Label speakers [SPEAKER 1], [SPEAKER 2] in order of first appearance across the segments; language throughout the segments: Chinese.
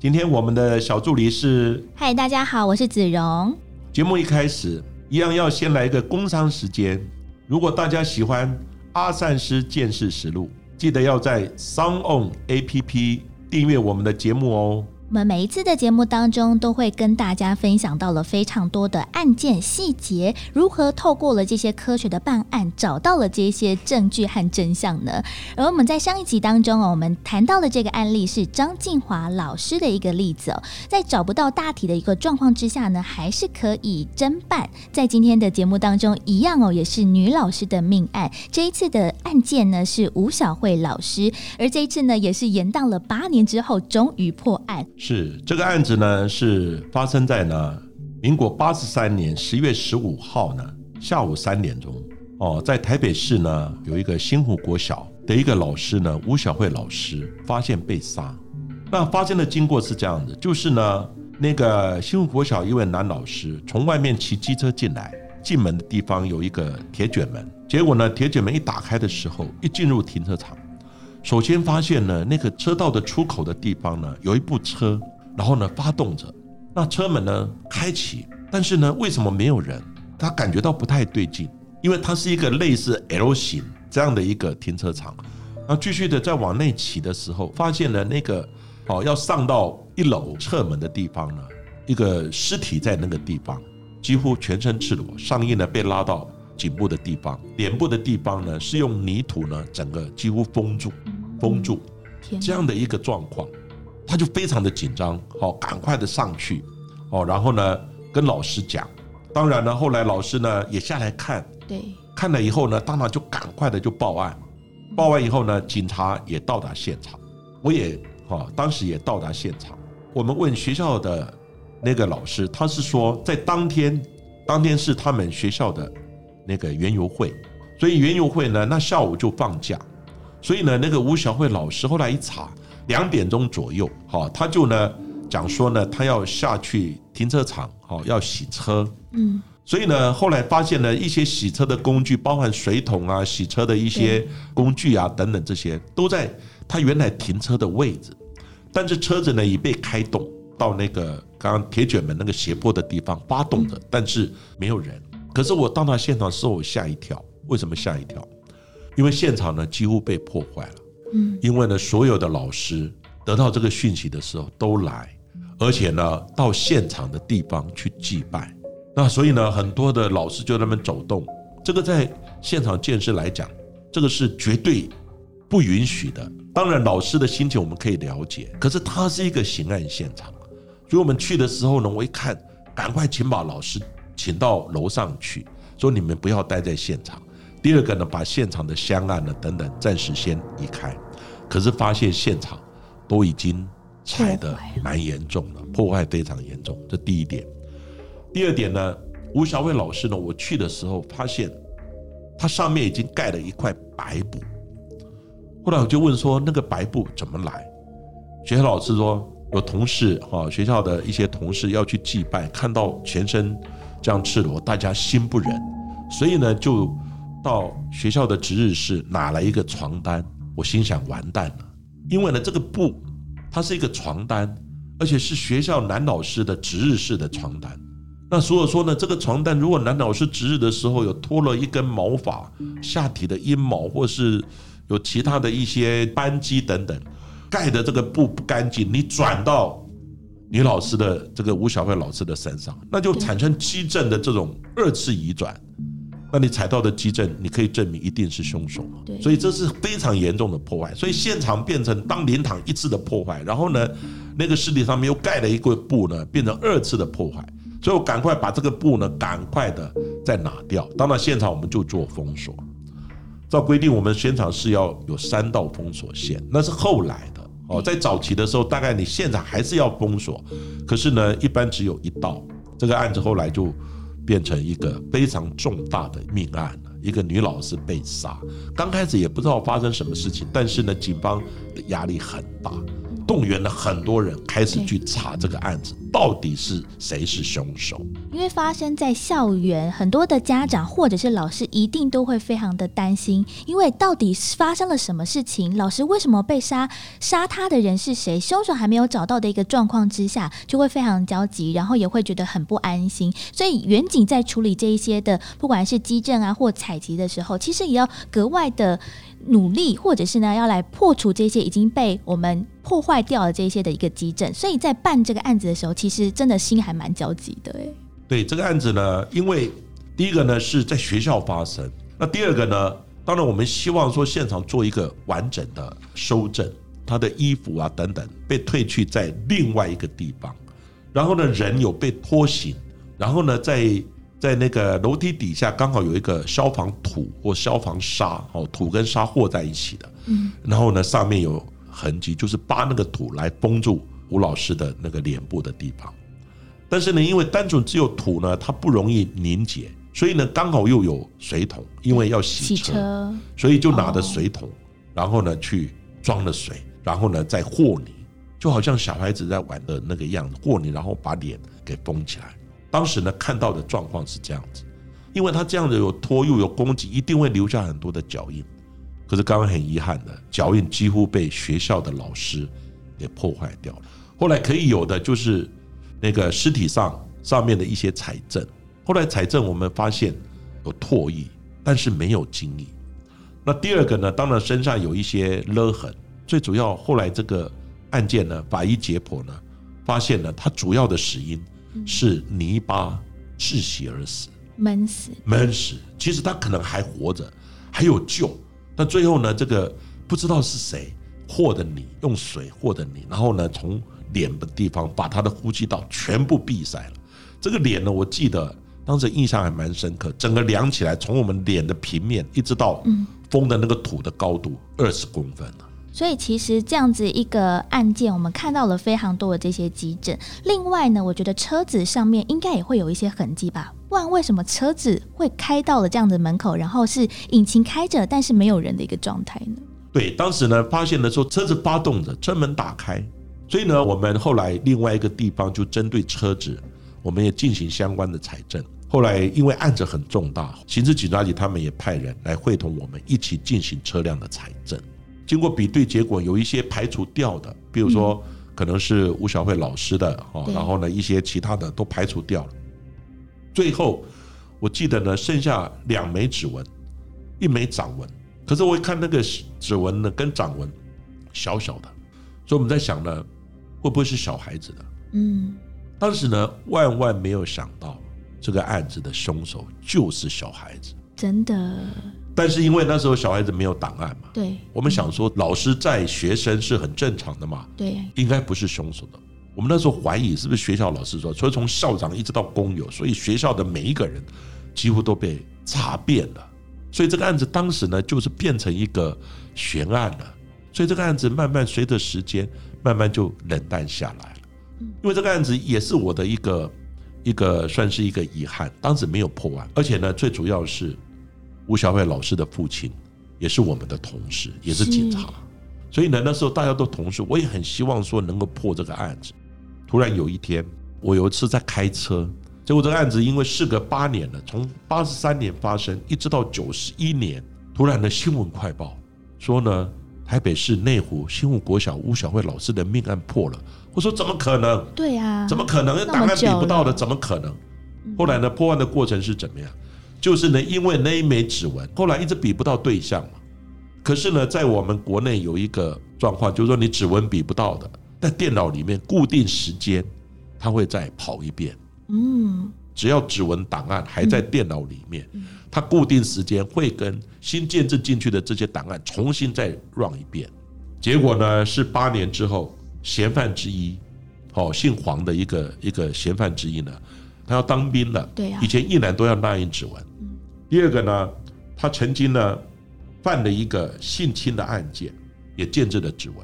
[SPEAKER 1] 今天我们的小助理是，
[SPEAKER 2] 嗨，大家好，我是子荣。
[SPEAKER 1] 节目一开始一样要先来一个工商时间。如果大家喜欢阿善师见识实录，记得要在 Sound On APP 订阅我们的节目哦。
[SPEAKER 2] 我们每一次的节目当中，都会跟大家分享到了非常多的案件细节，如何透过了这些科学的办案，找到了这些证据和真相呢？而我们在上一集当中哦，我们谈到的这个案例是张静华老师的一个例子哦，在找不到大体的一个状况之下呢，还是可以侦办。在今天的节目当中，一样哦，也是女老师的命案。这一次的案件呢是吴小慧老师，而这一次呢也是延宕了八年之后，终于破案。
[SPEAKER 1] 是这个案子呢，是发生在呢民国八十三年十月十五号呢下午三点钟哦，在台北市呢有一个新湖国小的一个老师呢吴小慧老师发现被杀。那发生的经过是这样的，就是呢那个新湖国小一位男老师从外面骑机车进来，进门的地方有一个铁卷门，结果呢铁卷门一打开的时候，一进入停车场。首先发现呢，那个车道的出口的地方呢，有一部车，然后呢发动着，那车门呢开启，但是呢为什么没有人？他感觉到不太对劲，因为它是一个类似 L 型这样的一个停车场。然后继续的再往内骑的时候，发现了那个哦要上到一楼侧门的地方呢，一个尸体在那个地方，几乎全身赤裸，上衣呢被拉到。颈部的地方、脸部的地方呢，是用泥土呢，整个几乎封住、封住，这样的一个状况，他就非常的紧张，好，赶快的上去，哦，然后呢，跟老师讲，当然呢，后来老师呢也下来看，
[SPEAKER 2] 对，
[SPEAKER 1] 看了以后呢，当然就赶快的就报案，报完以后呢，警察也到达现场，我也哈，当时也到达现场，我们问学校的那个老师，他是说在当天，当天是他们学校的。那个园游会，所以园游会呢，那下午就放假，所以呢，那个吴小慧老师后来一查，两点钟左右，哈，他就呢讲说呢，他要下去停车场，哈，要洗车，嗯，所以呢，后来发现呢一些洗车的工具，包含水桶啊、洗车的一些工具啊等等，这些都在他原来停车的位置，但是车子呢已被开动到那个刚刚铁卷门那个斜坡的地方发动的，但是没有人。可是我到那现场时候，我吓一跳。为什么吓一跳？因为现场呢几乎被破坏了。嗯，因为呢所有的老师得到这个讯息的时候都来，而且呢到现场的地方去祭拜。那所以呢很多的老师就那么走动。这个在现场建设来讲，这个是绝对不允许的。当然老师的心情我们可以了解，可是他是一个刑案现场，所以我们去的时候呢，我一看，赶快请把老师。请到楼上去，说你们不要待在现场。第二个呢，把现场的香案呢等等暂时先移开。可是发现现场都已经踩的蛮严重了，破坏非常严重。这第一点。第二点呢，吴小伟老师呢，我去的时候发现他上面已经盖了一块白布。后来我就问说，那个白布怎么来？学校老师说，有同事哈，学校的一些同事要去祭拜，看到全身。这样赤裸，大家心不忍，所以呢，就到学校的值日室拿了一个床单。我心想完蛋了，因为呢，这个布它是一个床单，而且是学校男老师的值日室的床单。那所以说呢，这个床单如果男老师值日的时候有脱了一根毛发、下体的阴毛，或是有其他的一些斑迹等等，盖的这个布不干净，你转到。女老师的这个吴小慧老师的身上，那就产生基证的这种二次移转，那你踩到的基证，你可以证明一定是凶手嘛？对，所以这是非常严重的破坏，所以现场变成当灵堂一次的破坏，然后呢，那个尸体上面又盖了一个布呢，变成二次的破坏，所以我赶快把这个布呢，赶快的再拿掉。当然现场我们就做封锁，照规定我们现场是要有三道封锁线，那是后来的哦，在早期的时候，大概你现场还是要封锁，可是呢，一般只有一道。这个案子后来就变成一个非常重大的命案了，一个女老师被杀。刚开始也不知道发生什么事情，但是呢，警方的压力很大。动员了很多人开始去查这个案子，到底是谁是凶手？
[SPEAKER 2] 因为发生在校园，很多的家长或者是老师一定都会非常的担心，因为到底发生了什么事情？老师为什么被杀？杀他的人是谁？凶手还没有找到的一个状况之下，就会非常焦急，然后也会觉得很不安心。所以，远景在处理这一些的，不管是基证啊或采集的时候，其实也要格外的。努力，或者是呢，要来破除这些已经被我们破坏掉了这些的一个基证，所以在办这个案子的时候，其实真的心还蛮焦急的。哎，
[SPEAKER 1] 对这个案子呢，因为第一个呢是在学校发生，那第二个呢，当然我们希望说现场做一个完整的收证，他的衣服啊等等被褪去在另外一个地方，然后呢人有被拖行，然后呢在。在那个楼梯底下，刚好有一个消防土或消防沙，哦，土跟沙和在一起的。嗯，然后呢，上面有痕迹，就是扒那个土来封住吴老师的那个脸部的地方。但是呢，因为单纯只有土呢，它不容易凝结，所以呢，刚好又有水桶，因为要洗车，所以就拿着水桶，然后呢去装了水，然后呢再和泥，就好像小孩子在玩的那个样子，和泥，然后把脸给封起来。当时呢，看到的状况是这样子，因为他这样子有拖又有攻击，一定会留下很多的脚印。可是刚刚很遗憾的，脚印几乎被学校的老师给破坏掉了。后来可以有的就是那个尸体上上面的一些财政。后来财政我们发现有唾液，但是没有精液。那第二个呢，当然身上有一些勒痕。最主要后来这个案件呢，法医解剖呢，发现呢它主要的死因。是泥巴窒息而死，
[SPEAKER 2] 闷死，
[SPEAKER 1] 闷死。其实他可能还活着，还有救。但最后呢，这个不知道是谁和的泥，用水和的泥，然后呢，从脸的地方把他的呼吸道全部闭塞了。这个脸呢，我记得当时印象还蛮深刻，整个量起来，从我们脸的平面一直到封的那个土的高度，二十公分了。
[SPEAKER 2] 所以其实这样子一个案件，我们看到了非常多的这些急诊。另外呢，我觉得车子上面应该也会有一些痕迹吧？不然为什么车子会开到了这样的门口，然后是引擎开着，但是没有人的一个状态呢？
[SPEAKER 1] 对，当时呢发现的时候，车子发动着，车门打开。所以呢，我们后来另外一个地方就针对车子，我们也进行相关的财政。后来因为案子很重大，刑事警察局他们也派人来会同我们一起进行车辆的财政。经过比对，结果有一些排除掉的，比如说可能是吴小慧老师的哦，然后呢一些其他的都排除掉了。最后我记得呢，剩下两枚指纹，一枚掌纹。可是我一看那个指纹呢，跟掌纹小小的，所以我们在想呢，会不会是小孩子的？嗯，当时呢，万万没有想到这个案子的凶手就是小孩子，
[SPEAKER 2] 真的。
[SPEAKER 1] 但是因为那时候小孩子没有档案嘛，
[SPEAKER 2] 对，
[SPEAKER 1] 我们想说老师在学生是很正常的嘛，
[SPEAKER 2] 对，
[SPEAKER 1] 应该不是凶手的。我们那时候怀疑是不是学校老师说，所以从校长一直到工友，所以学校的每一个人几乎都被查遍了。所以这个案子当时呢，就是变成一个悬案了。所以这个案子慢慢随着时间慢慢就冷淡下来了。因为这个案子也是我的一个一个算是一个遗憾，当时没有破案，而且呢，最主要是。吴小慧老师的父亲也是我们的同事，也是警察，所以呢，那时候大家都同事，我也很希望说能够破这个案子。突然有一天，我有一次在开车，结果这个案子因为事隔八年了，从八十三年发生一直到九十一年，突然的新闻快报说呢，台北市内湖新湖国小吴小慧老师的命案破了。我说怎么可能？
[SPEAKER 2] 对呀，
[SPEAKER 1] 怎么可能？档案比不到的，怎么可能？后来呢，破案的过程是怎么样？就是呢，因为那一枚指纹后来一直比不到对象嘛。可是呢，在我们国内有一个状况，就是说你指纹比不到的，在电脑里面固定时间，它会再跑一遍。嗯，只要指纹档案还在电脑里面，它固定时间会跟新建制进去的这些档案重新再 run 一遍。结果呢，是八年之后，嫌犯之一，哦，姓黄的一个一个嫌犯之一呢。他要当兵了，
[SPEAKER 2] 对呀。
[SPEAKER 1] 以前一男都要捺印指纹。第二个呢，他曾经呢犯了一个性侵的案件，也建制了指纹。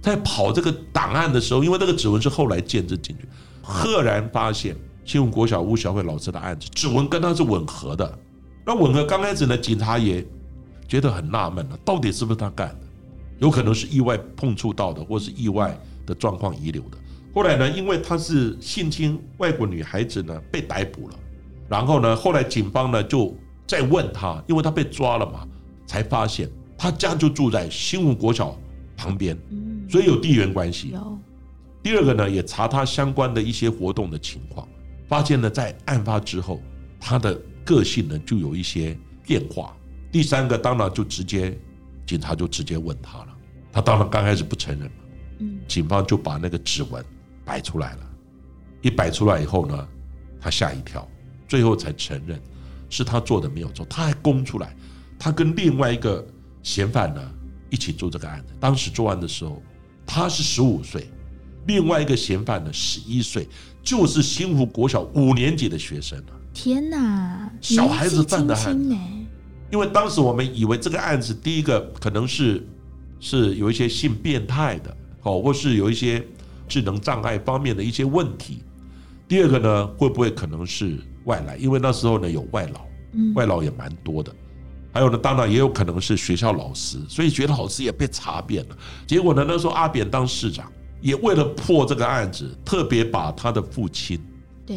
[SPEAKER 1] 在跑这个档案的时候，因为那个指纹是后来建制进去，赫然发现新闻国小吴小慧老师的案子指纹跟他是吻合的。那吻合刚开始呢，警察也觉得很纳闷了，到底是不是他干的？有可能是意外碰触到的，或是意外的状况遗留的。后来呢，因为他是性侵外国女孩子呢，被逮捕了。然后呢，后来警方呢就再问他，因为他被抓了嘛，才发现他家就住在新吴国小旁边，所以有地缘关系。
[SPEAKER 2] 有
[SPEAKER 1] 第二个呢，也查他相关的一些活动的情况，发现呢，在案发之后，他的个性呢就有一些变化。第三个，当然就直接警察就直接问他了，他当然刚开始不承认嘛，
[SPEAKER 2] 嗯。
[SPEAKER 1] 警方就把那个指纹摆出来了，一摆出来以后呢，他吓一跳，最后才承认是他做的没有错，他还供出来，他跟另外一个嫌犯呢一起做这个案子，当时作案的时候他是十五岁，另外一个嫌犯呢十一岁，就是新湖国小五年级的学生啊。
[SPEAKER 2] 天哪，
[SPEAKER 1] 小孩子犯的案
[SPEAKER 2] 年纪轻轻呢，
[SPEAKER 1] 因为当时我们以为这个案子，第一个可能是是有一些性变态的，哦，或是有一些智能障碍方面的一些问题。第二个呢，会不会可能是外来？因为那时候呢有外劳，
[SPEAKER 2] 嗯
[SPEAKER 1] 外劳也蛮多的。还有呢，当然也有可能是学校老师，所以学校老师也被查遍了。结果呢，那时候阿扁当市长，也为了破这个案子，特别把他的父亲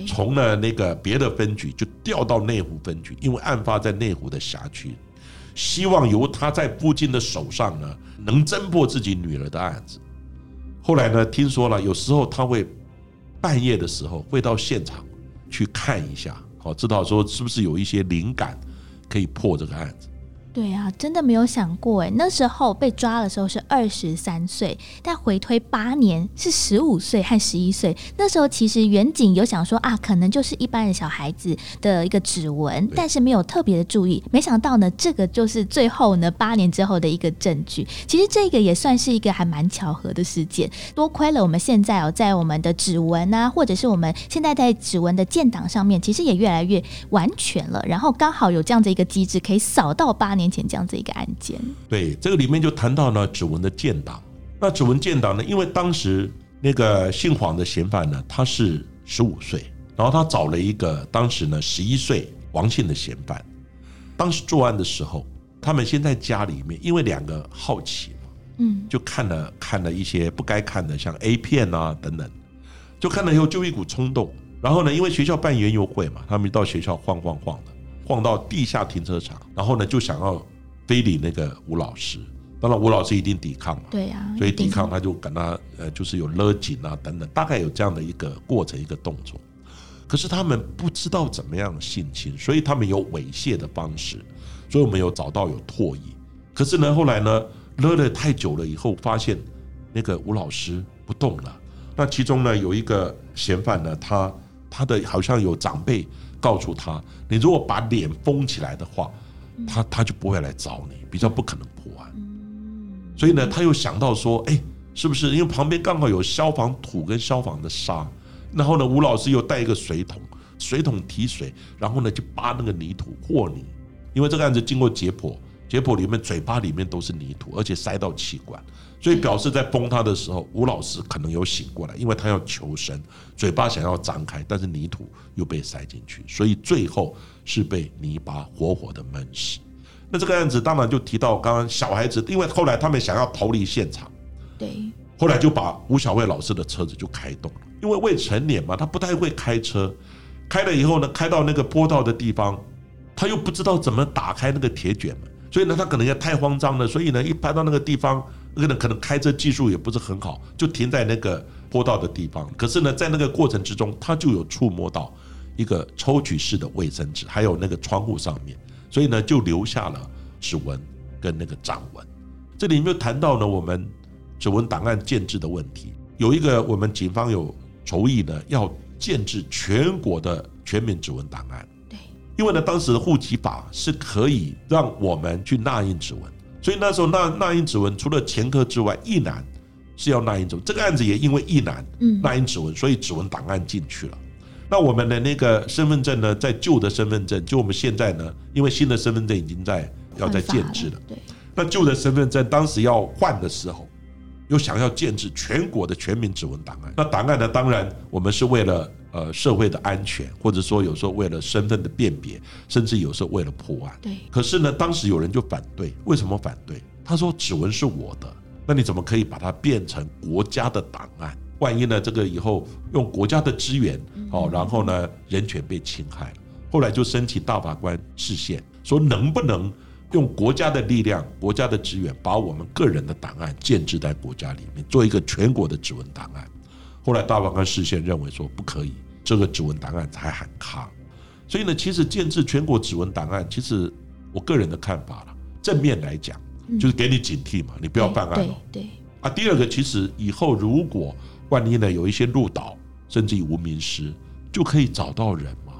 [SPEAKER 1] 从了那个别的分局就调到内湖分局，因为案发在内湖的辖区，希望由他在附近的手上呢，能侦破自己女儿的案子。后来呢，听说了，有时候他会半夜的时候会到现场去看一下，好知道说是不是有一些灵感可以破这个案子。
[SPEAKER 2] 对啊，真的没有想过哎，那时候被抓的时候是二十三岁，但回推八年是十五岁和十一岁。那时候其实远景有想说啊，可能就是一般的小孩子的一个指纹，但是没有特别的注意。没想到呢，这个就是最后呢八年之后的一个证据。其实这个也算是一个还蛮巧合的事件。多亏了我们现在哦，在我们的指纹啊，或者是我们现在在指纹的建档上面，其实也越来越完全了。然后刚好有这样的一个机制，可以扫到八年前这样子一个案件。
[SPEAKER 1] 对，这个里面就谈到呢指纹的建档。那指纹建档呢，因为当时那个姓黄的嫌犯呢，他是十五岁，然后他找了一个当时呢十一岁王姓的嫌犯。当时作案的时候，他们先在家里面，因为两个好奇嘛，
[SPEAKER 2] 嗯，
[SPEAKER 1] 就看了看了一些不该看的，像 A 片啊等等，就看了以后就一股冲动。然后呢，因为学校办园游会嘛，他们到学校晃晃晃的，晃到地下停车场，然后呢就想要非礼那个吴老师。当然，吴老师一定抵抗嘛，
[SPEAKER 2] 对啊，
[SPEAKER 1] 所以抵抗他就跟他呃，就是有勒紧啊等等，大概有这样的一个过程一个动作。可是他们不知道怎么样性侵，所以他们有猥亵的方式，所以我们有找到有唾液。可是呢，后来呢勒了太久了以后，发现那个吴老师不动了。那其中呢有一个嫌犯呢，他他的好像有长辈告诉他，你如果把脸封起来的话，他他就不会来找你，比较不可能破案。所以呢，他又想到说，哎，是不是？因为旁边刚好有消防土跟消防的沙，然后呢，吴老师又带一个水桶，水桶提水，然后呢就扒那个泥土和泥，因为这个案子经过解剖，解剖里面嘴巴里面都是泥土，而且塞到气管，所以表示在崩他的时候，吴老师可能有醒过来，因为他要求生，嘴巴想要张开，但是泥土又被塞进去，所以最后是被泥巴活活的闷死。那这个案子当然就提到刚刚小孩子，因为后来他们想要逃离现场，
[SPEAKER 2] 对，
[SPEAKER 1] 后来就把吴小慧老师的车子就开动了，因为未成年嘛，他不太会开车，开了以后呢，开到那个坡道的地方，他又不知道怎么打开那个铁卷门，所以呢，他可能也太慌张了，所以呢，一拍到那个地方，可能可能开车技术也不是很好，就停在那个坡道的地方。可是呢，在那个过程之中，他就有触摸到一个抽取式的卫生纸，还有那个窗户上面，所以呢，就留下了指纹跟那个掌纹。这里面谈到呢，我们指纹档案建制的问题，有一个我们警方有筹议呢，要建制全国的全民指纹档案。
[SPEAKER 2] 对，
[SPEAKER 1] 因为呢，当时的户籍法是可以让我们去捺印指纹，所以那时候那那印指纹除了前科之外，一男是要那印指纹。这个案子也因为一男
[SPEAKER 2] 嗯
[SPEAKER 1] 捺印指纹，所以指纹档案进去了。那我们的那个身份证呢，在旧的身份证，就我们现在呢，因为新的身份证已经在要在建制了。
[SPEAKER 2] 对，
[SPEAKER 1] 那旧的身份证当时要换的时候，又想要建制全国的全民指纹档案。那档案呢，当然我们是为了呃社会的安全，或者说有时候为了身份的辨别，甚至有时候为了破案。
[SPEAKER 2] 对。
[SPEAKER 1] 可是呢，当时有人就反对，为什么反对？他说指纹是我的，那你怎么可以把它变成国家的档案？万一呢，这个以后用国家的资源，哦，然后呢，人权被侵害了。后来就申请大法官视线，说能不能用国家的力量、国家的资源，把我们个人的档案建置在国家里面，做一个全国的指纹档案。后来大法官视线认为说不可以，这个指纹档案才很卡。所以呢，其实建制全国指纹档案，其实我个人的看法了，正面来讲就是给你警惕嘛，你不要犯案
[SPEAKER 2] 了。对。
[SPEAKER 1] 啊，第二个其实以后如果万一呢有一些入岛，甚至于无名尸，就可以找到人嘛。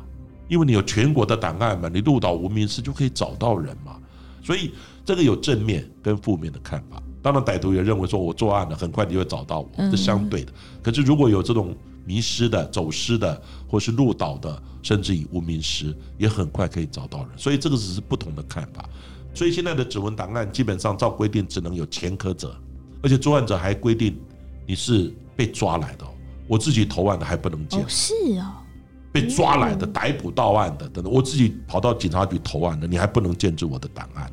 [SPEAKER 1] 因为你有全国的档案嘛，你入岛无名尸就可以找到人嘛，所以这个有正面跟负面的看法。当然，歹徒也认为说我作案了，很快你会找到我，是相对的。可是如果有这种迷失的、走失的，或是入岛的，甚至于无名尸，也很快可以找到人。所以这个只是不同的看法。所以现在的指纹档案基本上照规定只能有前科者，而且作案者还规定你是被抓来的，我自己投案的还不能见。
[SPEAKER 2] 是哦。
[SPEAKER 1] 被抓来的、逮捕到案的等等，我自己跑到警察局投案的，你还不能建制我的档案。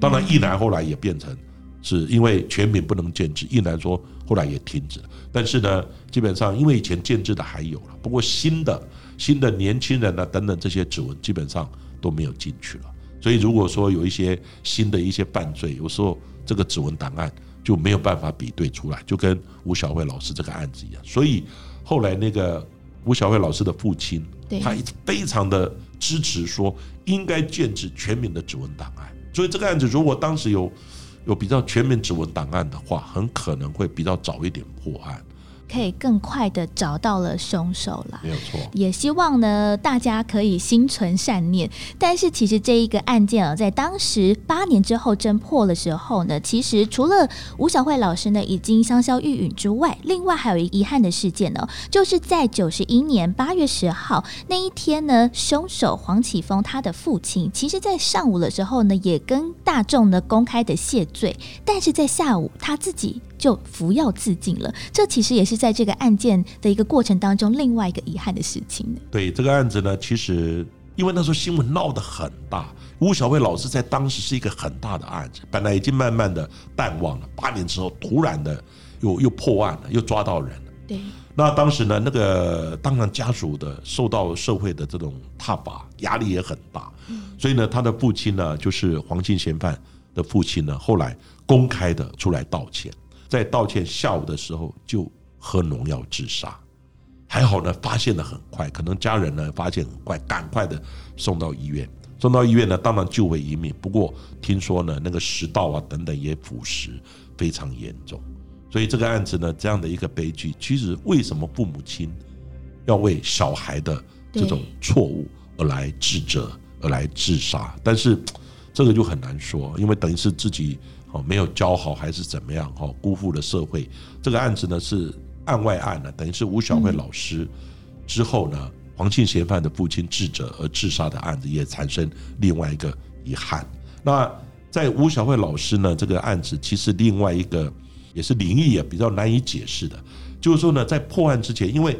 [SPEAKER 1] 当然，一来后来也变成是因为全民不能建制，一来说后来也停止了。但是呢，基本上因为以前建制的还有了，不过新的新的年轻人呢等等这些指纹基本上都没有进去了。所以如果说有一些新的一些犯罪，有时候这个指纹档案就没有办法比对出来，就跟吴小慧老师这个案子一样。所以后来那个。吴小慧老师的父亲，他非常的支持说应该建制全民的指纹档案，所以这个案子如果当时有有比较全面指纹档案的话，很可能会比较早一点破案。
[SPEAKER 2] 可以更快的找到了凶手了，
[SPEAKER 1] 没有错。
[SPEAKER 2] 也希望呢，大家可以心存善念。但是其实这一个案件啊，在当时八年之后侦破的时候呢，其实除了吴小慧老师呢已经香消玉殒之外，另外还有一遗憾的事件呢，就是在九十一年八月十号那一天呢，凶手黄启峰他的父亲，其实在上午的时候呢，也跟大众呢公开的谢罪，但是在下午他自己。就服药自尽了，这其实也是在这个案件的一个过程当中另外一个遗憾的事情呢
[SPEAKER 1] 对这个案子呢，其实因为那时候新闻闹得很大，吴小慧老师在当时是一个很大的案子，本来已经慢慢的淡忘了，八年之后突然的又又破案了，又抓到人了。
[SPEAKER 2] 对，
[SPEAKER 1] 那当时呢，那个当然家属的受到社会的这种挞伐，压力也很大，所以呢，他的父亲呢，就是黄金嫌犯的父亲呢，后来公开的出来道歉。在道歉下午的时候就喝农药自杀，还好呢，发现的很快，可能家人呢发现很快，赶快的送到医院，送到医院呢，当然救回一命。不过听说呢，那个食道啊等等也腐蚀非常严重，所以这个案子呢，这样的一个悲剧，其实为什么父母亲要为小孩的这种错误而来自责，而来自杀？但是这个就很难说，因为等于是自己。哦，没有教好还是怎么样？哦，辜负了社会。这个案子呢是案外案呢，等于是吴小慧老师之后呢，黄庆嫌犯的父亲智者而自杀的案子，也产生另外一个遗憾。那在吴小慧老师呢这个案子，其实另外一个也是灵异啊，比较难以解释的，就是说呢，在破案之前，因为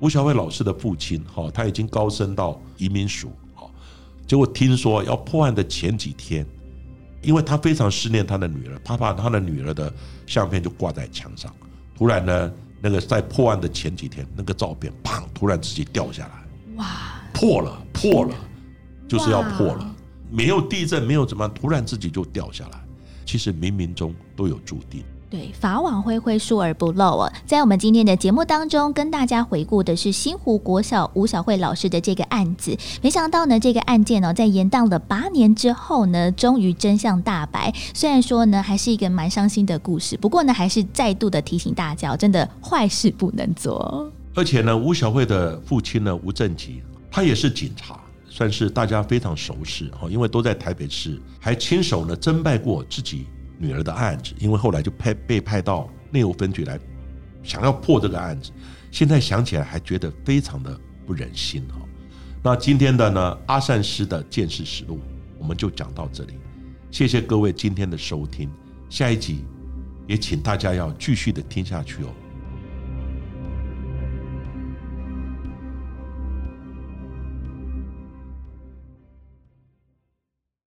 [SPEAKER 1] 吴小慧老师的父亲哈，他已经高升到移民署，哈，结果听说要破案的前几天。因为他非常思念他的女儿，他把他的女儿的相片就挂在墙上。突然呢，那个在破案的前几天，那个照片砰，突然自己掉下来，
[SPEAKER 2] 哇，
[SPEAKER 1] 破了，破了，就是要破了。没有地震，没有怎么，突然自己就掉下来。其实冥冥中都有注定。
[SPEAKER 2] 对，法网恢恢，疏而不漏啊！在我们今天的节目当中，跟大家回顾的是新湖国小吴小慧老师的这个案子。没想到呢，这个案件呢，在延宕了八年之后呢，终于真相大白。虽然说呢，还是一个蛮伤心的故事，不过呢，还是再度的提醒大家，真的坏事不能做。
[SPEAKER 1] 而且呢，吴小慧的父亲呢，吴正吉，他也是警察，算是大家非常熟识哈，因为都在台北市，还亲手呢侦办过自己。女儿的案子，因为后来就派被派到内务分局来，想要破这个案子。现在想起来还觉得非常的不忍心哈。那今天的呢阿善师的见识实录，我们就讲到这里。谢谢各位今天的收听，下一集也请大家要继续的听下去哦。